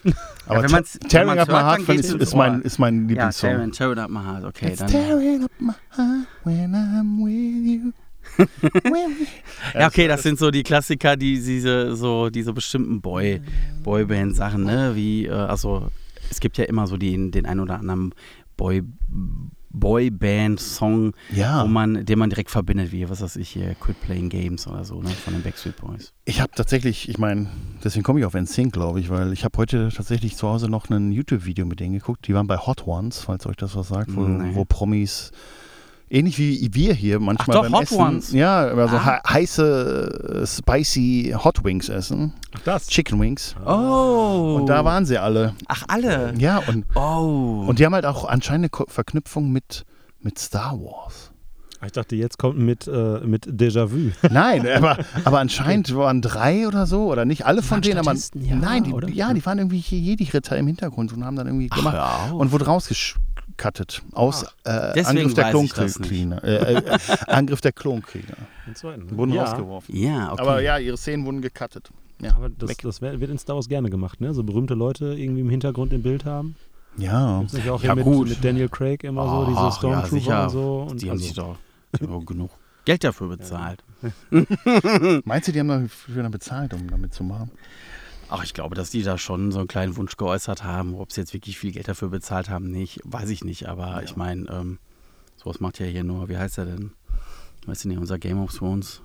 Aber wenn Tearing Up My Heart ins ist mein, ist mein Ja, Lieblingssong. Tearing, Tearing Up My Heart. Okay, It's dann. tearing up my heart when I'm with you. Ja, okay, das sind so die Klassiker, die diese so diese bestimmten Boy Boyband Sachen, ne, wie äh, also es gibt ja immer so den den ein oder anderen Boy Boyband Song, Ja, wo man den man direkt verbindet, wie was weiß ich hier Quit Playing Games oder so, ne, von den Backstreet Boys. ich habe tatsächlich, ich meine, deswegen komme ich auf NSYNC, glaube ich, weil ich habe heute tatsächlich zu Hause noch ein YouTube-Video mit denen geguckt. Die waren bei Hot Ones, falls euch das was sagt, wo, Nee. wo Promis ähnlich wie wir hier manchmal doch, beim Hot Essen, Ones. ja, also Ah. he- heiße, äh, spicy Hot Wings essen, Ach, das. Chicken Wings. Oh. Und da waren sie alle. Ach alle. Ja, und, Oh. und die haben halt auch anscheinend eine Verknüpfung mit, mit Star Wars. Ich dachte, jetzt kommt mit, äh, mit Déjà-vu. Nein, aber, aber anscheinend waren drei oder so, oder nicht alle von denen, aber ja, nein, die, oder? ja, die waren irgendwie hier Jedi-Ritter im Hintergrund und haben dann irgendwie Ach, gemacht hör auf. und wurde rausgekattet aus äh, Deswegen Angriff der Klonkrieger. Äh, äh, Angriff der zweiten. Wurden ja, rausgeworfen. ja, okay. Aber ja, ihre Szenen wurden gecuttet. Ja, Aber das, das wär- wird in Star Wars gerne gemacht, ne? So berühmte Leute irgendwie im Hintergrund im Bild haben. Ja. Gibt's nicht auch Ja, hier gut. mit, mit Daniel Craig immer so, diese ja, Stormtrooper sicher. und so? Und Die haben also, sich doch die haben auch genug Geld dafür bezahlt. Meinst du, die haben dafür bezahlt, um damit zu machen? Ach, ich glaube, dass die da schon so einen kleinen Wunsch geäußert haben. Ob sie jetzt wirklich viel Geld dafür bezahlt haben, nicht, weiß ich nicht. Aber ich meine, ähm, sowas macht ja hier nur, wie heißt er denn? Weißt du nicht, unser Game of Thrones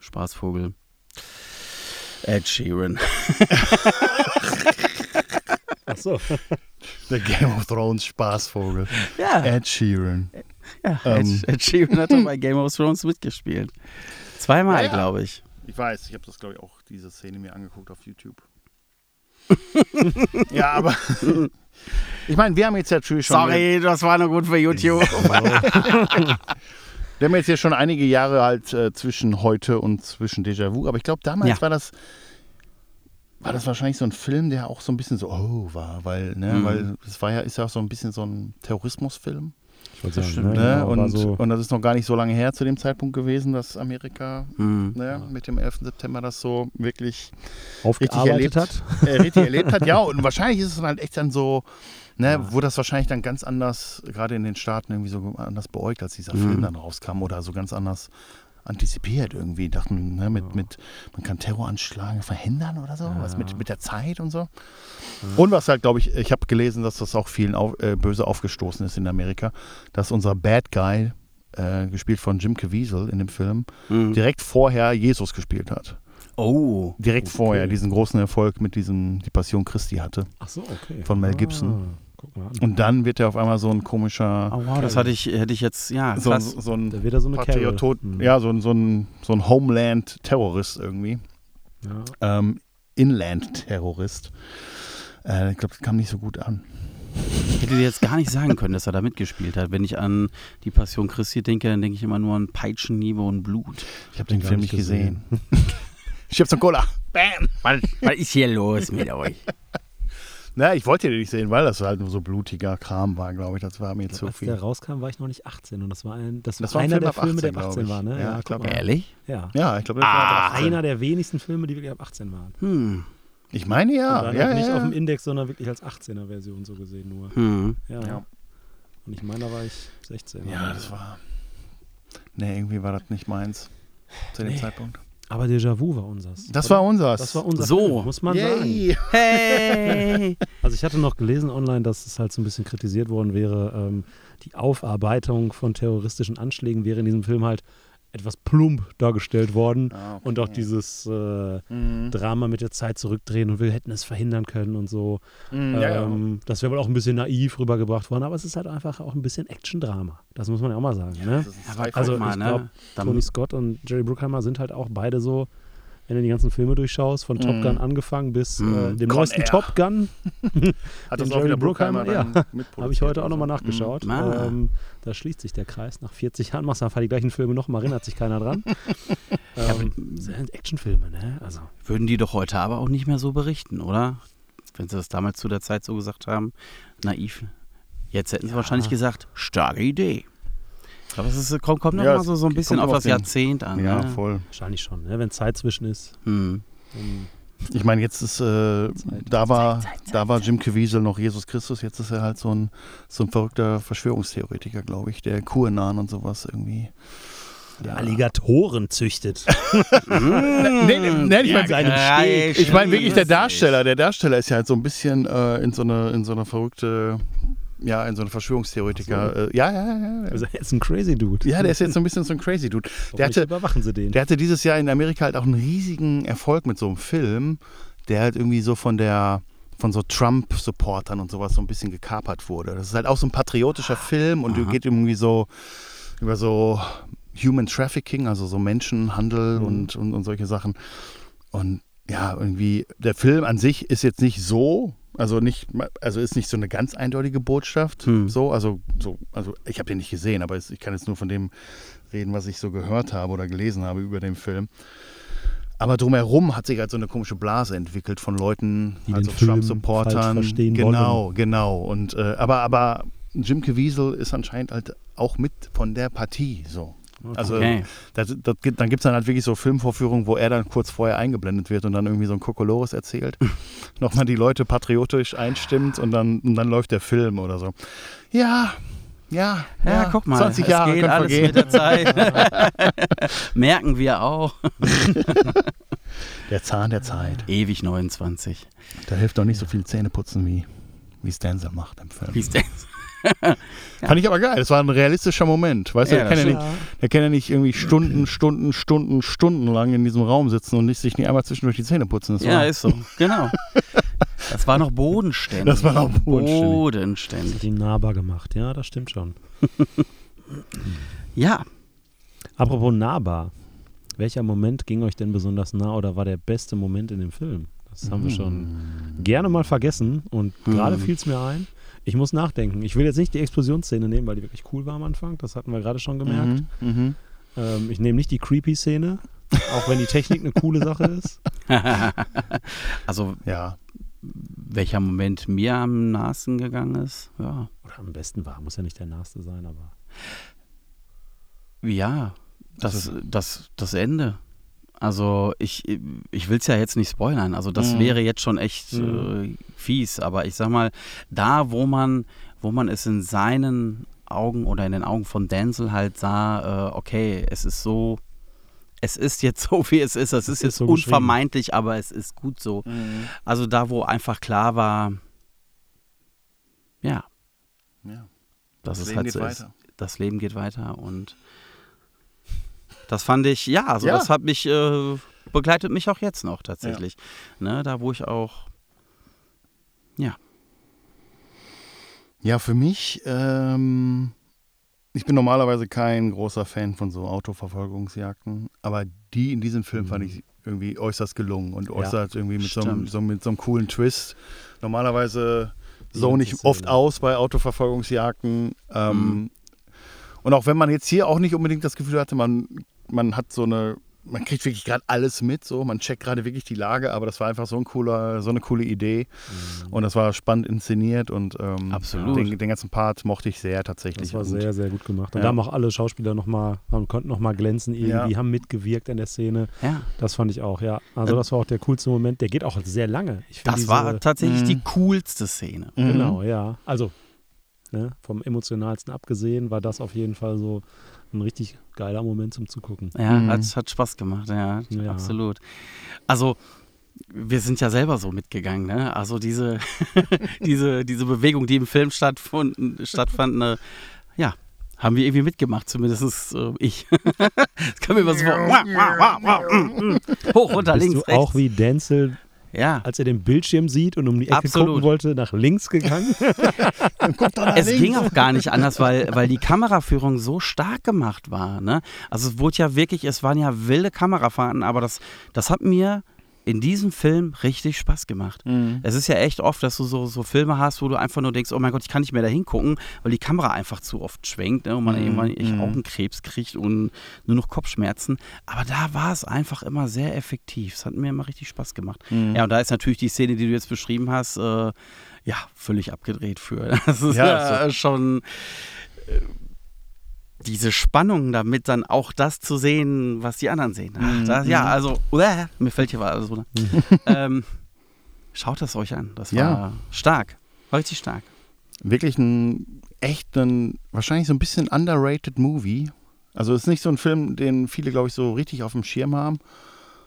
Spaßvogel. Ed Sheeran. ach so. Der Game of Thrones Spaßvogel. Ja, Ed Sheeran. ja ähm, Ed, Ed Sheeran hat doch bei Game of Thrones mitgespielt. Zweimal, Ja, ja. glaube ich. Ich weiß, ich habe das, glaube ich, auch diese Szene mir angeguckt auf YouTube. ja, aber ich meine, wir haben jetzt natürlich schon. Sorry, das war nur gut für YouTube. Wir haben jetzt hier schon einige Jahre halt äh, zwischen heute und zwischen Déjà-vu, aber ich glaube, damals Ja. war das war das wahrscheinlich so ein Film, der auch so ein bisschen so oh war, weil ne, Mhm. weil es war ja ist ja auch so ein bisschen so ein Terrorismusfilm, Wollte sagen, stimmt, ne, genau, und so, und das ist noch gar nicht so lange her zu dem Zeitpunkt gewesen, dass Amerika Hm. ne, mit dem 11. September das so wirklich aufgearbeitet erlebt. hat. äh, richtig erlebt hat. Ja, und wahrscheinlich ist es dann halt echt dann so, ne, Ja. wurde das wahrscheinlich dann ganz anders, gerade in den Staaten irgendwie so anders beäugt, als dieser Mhm. Film dann rauskam oder so ganz anders antizipiert irgendwie. Dachten, ne, mit, mit, man kann Terroranschläge verhindern oder so, was mit, mit der Zeit und so. Und was halt, glaube ich, ich habe gelesen, dass das auch vielen auf, äh, böse aufgestoßen ist in Amerika, dass unser Bad Guy, äh, gespielt von Jim Caviezel in dem Film, Hm. direkt vorher Jesus gespielt hat. Oh. Direkt Okay. vorher diesen großen Erfolg mit diesem, die Passion Christi hatte. Ach so, okay. Von Mel Gibson. Ah, guck mal an. Und dann wird er auf einmal so ein komischer, Oh wow, das hatte ich, hätte ich jetzt, ja, so, krass. so ein Da wird er so eine Patriot, Carol. Hm. ja, so, ein- so ein, so ein Homeland-Terrorist irgendwie. Ja. Ähm, Inland-Terrorist. Äh, ich glaube, das kam nicht so gut an. Ich hätte dir jetzt gar nicht sagen können, dass er da mitgespielt hat. Wenn ich an die Passion Christi denke, dann denke ich immer nur an Peitschenhiebe und Blut. Ich habe den gar Film nicht nicht gesehen. ich habe so Cola. Bam! Was, was ist hier los mit euch? Na, ich wollte den nicht sehen, weil das halt nur so blutiger Kram war, glaube ich. Das war mir Ich zu glaub, als viel. der rauskam, war ich noch nicht 18 und das war ein, das Das war ein einer Film der Filme, 18, der ab glaub 18 ich. war, ne? Ja, glaub mal. ich. Ehrlich? Ja. Ja, ich glaube, das Ah, war ab 18. Einer der wenigsten Filme, die wirklich ab 18 waren. Hm. Ich meine ja. und dann ja, auch nicht ja, auf dem ja. Index, sondern wirklich als 18er Version so gesehen nur. Hm. Ja. Ja. Und ich meine, da war ich 16. Ja, das war. Nee, irgendwie war das nicht meins zu dem Nee. Zeitpunkt. Aber Déjà-vu war unseres. Das oder? war unsers. Das war unser So. Muss man sagen. Yay. Hey! Also ich hatte noch gelesen online, dass es halt so ein bisschen kritisiert worden wäre, ähm, die Aufarbeitung von terroristischen Anschlägen wäre in diesem Film halt etwas plump dargestellt worden. Ah, okay. Und auch dieses äh, Mhm. Drama mit der Zeit zurückdrehen und wir hätten es verhindern können und so. Mhm, ja, ja. Ähm, das wäre wohl auch ein bisschen naiv rübergebracht worden, aber es ist halt einfach auch ein bisschen Action-Drama. Das muss man ja auch mal sagen. ne? Das ist ein Aber Zweifach. Also mal, ich ne? glaub, Dann- Tony Scott und Jerry Bruckheimer sind halt auch beide so, wenn du die ganzen Filme durchschaust, von Top Mhm. Gun angefangen bis Mhm. äh, dem Con neuesten Air. Top Gun, Hat das auch Jerry wieder Bruckheimer ja. habe ich heute auch nochmal nachgeschaut. Mhm. Ah. Ähm, da schließt sich der Kreis. Nach 40 Jahren machst du einfach die gleichen Filme nochmal, erinnert sich keiner dran. ähm, das sind Actionfilme, ne? Also, Würden die doch heute aber auch nicht mehr so berichten, oder? Wenn sie das damals zu der Zeit so gesagt haben. Naiv. Jetzt hätten sie Ja. wahrscheinlich gesagt, starke Idee. Ich glaube, es ist, kommt, kommt noch Ja, mal es so, so ein kommt bisschen auf auf das den- Jahrzehnt an. Ja, ne? voll. wahrscheinlich schon, ne? Wenn Zeit zwischen ist. Hm. Ich meine, jetzt ist, äh, da war, da war Jim Caviezel noch Jesus Christus, jetzt ist er halt so ein, so ein verrückter Verschwörungstheoretiker, glaube ich, der QAnon und sowas irgendwie. Der Alligatoren züchtet. Hm. Nee, nee, nee, ich meine, Steg. ich mein wirklich der Darsteller, der Darsteller ist ja halt so ein bisschen äh, in so eine, in so eine verrückte, ja, in so eine Verschwörungstheoretiker. Äh, ja, ja, ja, ja. Also, er ist ein crazy Dude. Ja, der ist jetzt so ein bisschen so ein crazy Dude. Der hatte, überwachen sie den. Der hatte dieses Jahr in Amerika halt auch einen riesigen Erfolg mit so einem Film, der halt irgendwie so von der von so Trump-Supportern und sowas so ein bisschen gekapert wurde. Das ist halt auch so ein patriotischer Film und Aha. geht irgendwie so über so Human Trafficking, also so Menschenhandel Mhm. und, und, und solche Sachen. Und ja, irgendwie, der Film an sich ist jetzt nicht so, also nicht, also ist nicht so eine ganz eindeutige Botschaft. Hm. So, also, so, also ich habe den nicht gesehen, aber ich kann jetzt nur von dem reden, was ich so gehört habe oder gelesen habe über den Film. Aber drumherum hat sich halt so eine komische Blase entwickelt von Leuten, Die also Trump-Supportern. Genau, genau. Und äh, aber, aber Jim Caviezel ist anscheinend halt auch mit von der Partie so. Also Okay. das, das, gibt- dann gibt es dann halt wirklich so Filmvorführungen, wo er dann kurz vorher eingeblendet wird und dann irgendwie so ein Kokolores erzählt. Nochmal die Leute patriotisch einstimmt und dann, und dann läuft der Film oder so. Ja, ja, Ja, guck mal, 20 es Jahre geht können alles vergehen. mit der Zeit. Merken wir auch. Der Zahn der Zeit. Ewig 29. Da hilft doch nicht so viel Zähneputzen, wie wie es Denzel macht im Film. Wie ist das? Fand ich aber geil. Das war ein realistischer Moment. Weißt du, Ja, der, kann ja das nicht, der kann ja nicht irgendwie Stunden, Stunden, Stunden, Stunden lang in diesem Raum sitzen und nicht, sich nicht einmal zwischendurch die Zähne putzen. Das Ja, war, ist so. Genau. Das war noch bodenständig. Das war noch bodenständig. Das Bodenständig. hat ihn nahbar gemacht. Ja, das stimmt schon. Ja, Apropos nahbar. Welcher Moment ging euch denn besonders nah oder war der beste Moment in dem Film? Das haben wir schon gerne mal vergessen und gerade Hm. fiel es mir ein. Ich muss nachdenken. Ich will jetzt nicht die Explosionsszene nehmen, weil die wirklich cool war am Anfang. Das hatten wir gerade schon gemerkt. Mhm, mhm. Ähm, ich nehme nicht die Creepy-Szene, auch wenn die Technik eine coole Sache ist. also Ja, welcher Moment mir am nahesten gegangen ist, ja. Oder am besten war, muss ja nicht der naheste sein, aber. Ja, das, das, das Ende. Also ich, ich will es ja jetzt nicht spoilern. Also das Mhm. wäre jetzt schon echt Mhm. äh, fies. Aber ich sag mal, da wo man, wo man es in seinen Augen oder in den Augen von Denzel halt sah, äh, okay, es ist so, es ist jetzt so, wie es ist. Es ist ist jetzt so unvermeidlich, aber es ist gut so. Also da, wo einfach klar war, ja, ja. dass Das es Leben halt geht so ist. weiter. Das Leben geht weiter und das fand ich, ja, also Ja. das hat mich, äh, begleitet mich auch jetzt noch tatsächlich. Ne, da wo ich auch, Ja, für mich, ähm, ich bin normalerweise kein großer Fan von so Autoverfolgungsjagden, aber die in diesem Film fand ich irgendwie äußerst gelungen und äußerst irgendwie mit so, einem, so, mit so einem coolen Twist. Normalerweise so nicht oft aus bei Autoverfolgungsjagden. Ähm, Mhm. Und auch wenn man jetzt hier auch nicht unbedingt das Gefühl hatte, man, man hat so eine, man kriegt wirklich gerade alles mit, so, man checkt gerade wirklich die Lage, aber das war einfach so ein cooler, so eine coole Idee. Und das war spannend inszeniert und ähm, Absolut. Den, den ganzen Part mochte ich sehr tatsächlich. Das war Und, sehr, sehr gut gemacht. Und Ja. da haben auch alle Schauspieler nochmal, konnten nochmal glänzen irgendwie, Ja. haben mitgewirkt in der Szene. ja, Das fand ich auch, ja. Also das war auch der coolste Moment. Der geht auch sehr lange. Das diese- war tatsächlich Mhm. die coolste Szene. Mhm. Genau, ja. Also, ne, vom emotionalsten abgesehen war das auf jeden Fall so ein richtig geiler Moment zum Zugucken. Ja, Mhm. hat, hat Spaß gemacht, ja, Ja. absolut. Also, wir sind ja selber so mitgegangen, ne? Also diese, diese, diese Bewegung, die im Film stattfand, stattfand ne, ja, haben wir irgendwie mitgemacht, zumindest äh, ich. das kam mir immer so. Hoch, runter, Bist links, du rechts. auch wie Denzel, ja, als er den Bildschirm sieht und um die Ecke Absolut. gucken wollte, nach links gegangen? es ging auch gar nicht anders, weil, weil die Kameraführung so stark gemacht war. Ne? Also es wurde ja wirklich, es waren ja wilde Kamerafahrten, aber das, das hat mir in diesem Film richtig Spaß gemacht. Mhm. Es ist ja echt oft, dass du so, so Filme hast, wo du einfach nur denkst, oh mein Gott, ich kann nicht mehr da hingucken, weil die Kamera einfach zu oft schwenkt ne? und man Mhm, irgendwann echt mhm. Augenkrebs kriegt und nur noch Kopfschmerzen. Aber da war es einfach immer sehr effektiv. Es hat mir immer richtig Spaß gemacht. Mhm. Ja, und da ist natürlich die Szene, die du jetzt beschrieben hast, äh, ja, völlig abgedreht für. Das ist Ja, ja, also- schon äh, diese Spannung damit, dann auch das zu sehen, was die anderen sehen. Ach, Mhm, das, ja, mhm. also, uäh, mir fällt hier was so. Ne? ähm, schaut das euch an. Das war Ja. stark. War richtig stark. Wirklich ein, echt ein, wahrscheinlich so ein bisschen underrated Movie. Also es ist nicht so ein Film, den viele, glaube ich, so richtig auf dem Schirm haben.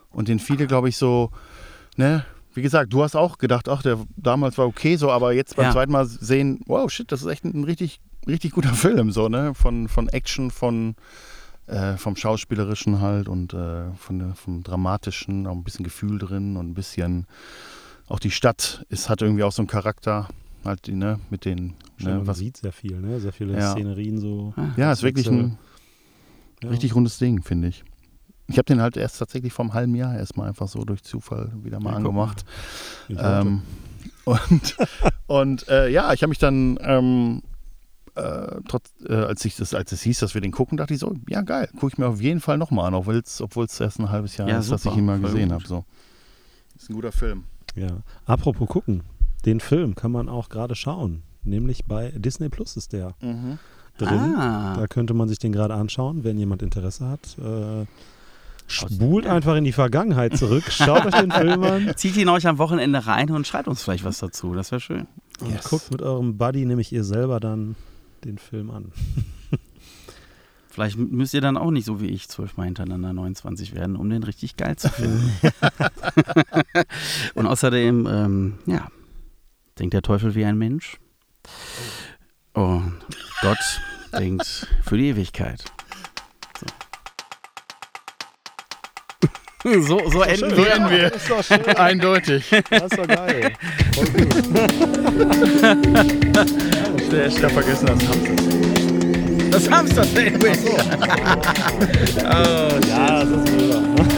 Und den viele, glaube ich, so, ne, wie gesagt, du hast auch gedacht, ach, der damals war okay so, aber jetzt beim Ja. zweiten Mal sehen, wow, shit, das ist echt ein richtig, richtig guter Film, so, ne? Von, von Action, von äh, vom Schauspielerischen halt und äh, von vom Dramatischen, auch ein bisschen Gefühl drin und ein bisschen auch die Stadt ist, hat irgendwie auch so einen Charakter, halt, die, ne, mit den, ne, man was, sieht sehr viel, ne? Sehr viele Ja. Szenerien so. ja, ist wirklich ein Ja. richtig rundes Ding, finde ich. Ich habe den halt erst tatsächlich vor einem halben Jahr erstmal einfach so durch Zufall wieder mal Ja, angemacht. Ähm, und und äh, ja, ich habe mich dann, ähm, äh, trotz, äh, als, ich das, als es hieß, dass wir den gucken, dachte ich so, ja geil, gucke ich mir auf jeden Fall nochmal an, obwohl es erst ein halbes Jahr Ja, ist, dass ich super, ihn mal gesehen habe. So. Ist ein guter Film. Ja. Apropos gucken, den Film kann man auch gerade schauen. Nämlich bei Disney Plus ist der. drin. Ah. Da könnte man sich den gerade anschauen, wenn jemand Interesse hat. Äh, spult einfach in die Vergangenheit zurück, schaut euch den Film an Zieht ihn euch am Wochenende rein und schreibt uns vielleicht was dazu. Das wäre schön. und Yes. guckt mit eurem Buddy, nämlich ihr selber, dann den Film an. Vielleicht müsst ihr dann auch nicht so wie ich zwölfmal hintereinander 29 werden, um den richtig geil zu finden. und außerdem, ähm, ja, denkt der Teufel wie ein Mensch. Und Gott denkt für die Ewigkeit. So, so, so enden So wir. ist doch schön. Eindeutig. Das doch geil. Voll gut. Ich habe vergessen, das Hamster. Das Hamster-Sandwich. oh, Ja, das ist mega.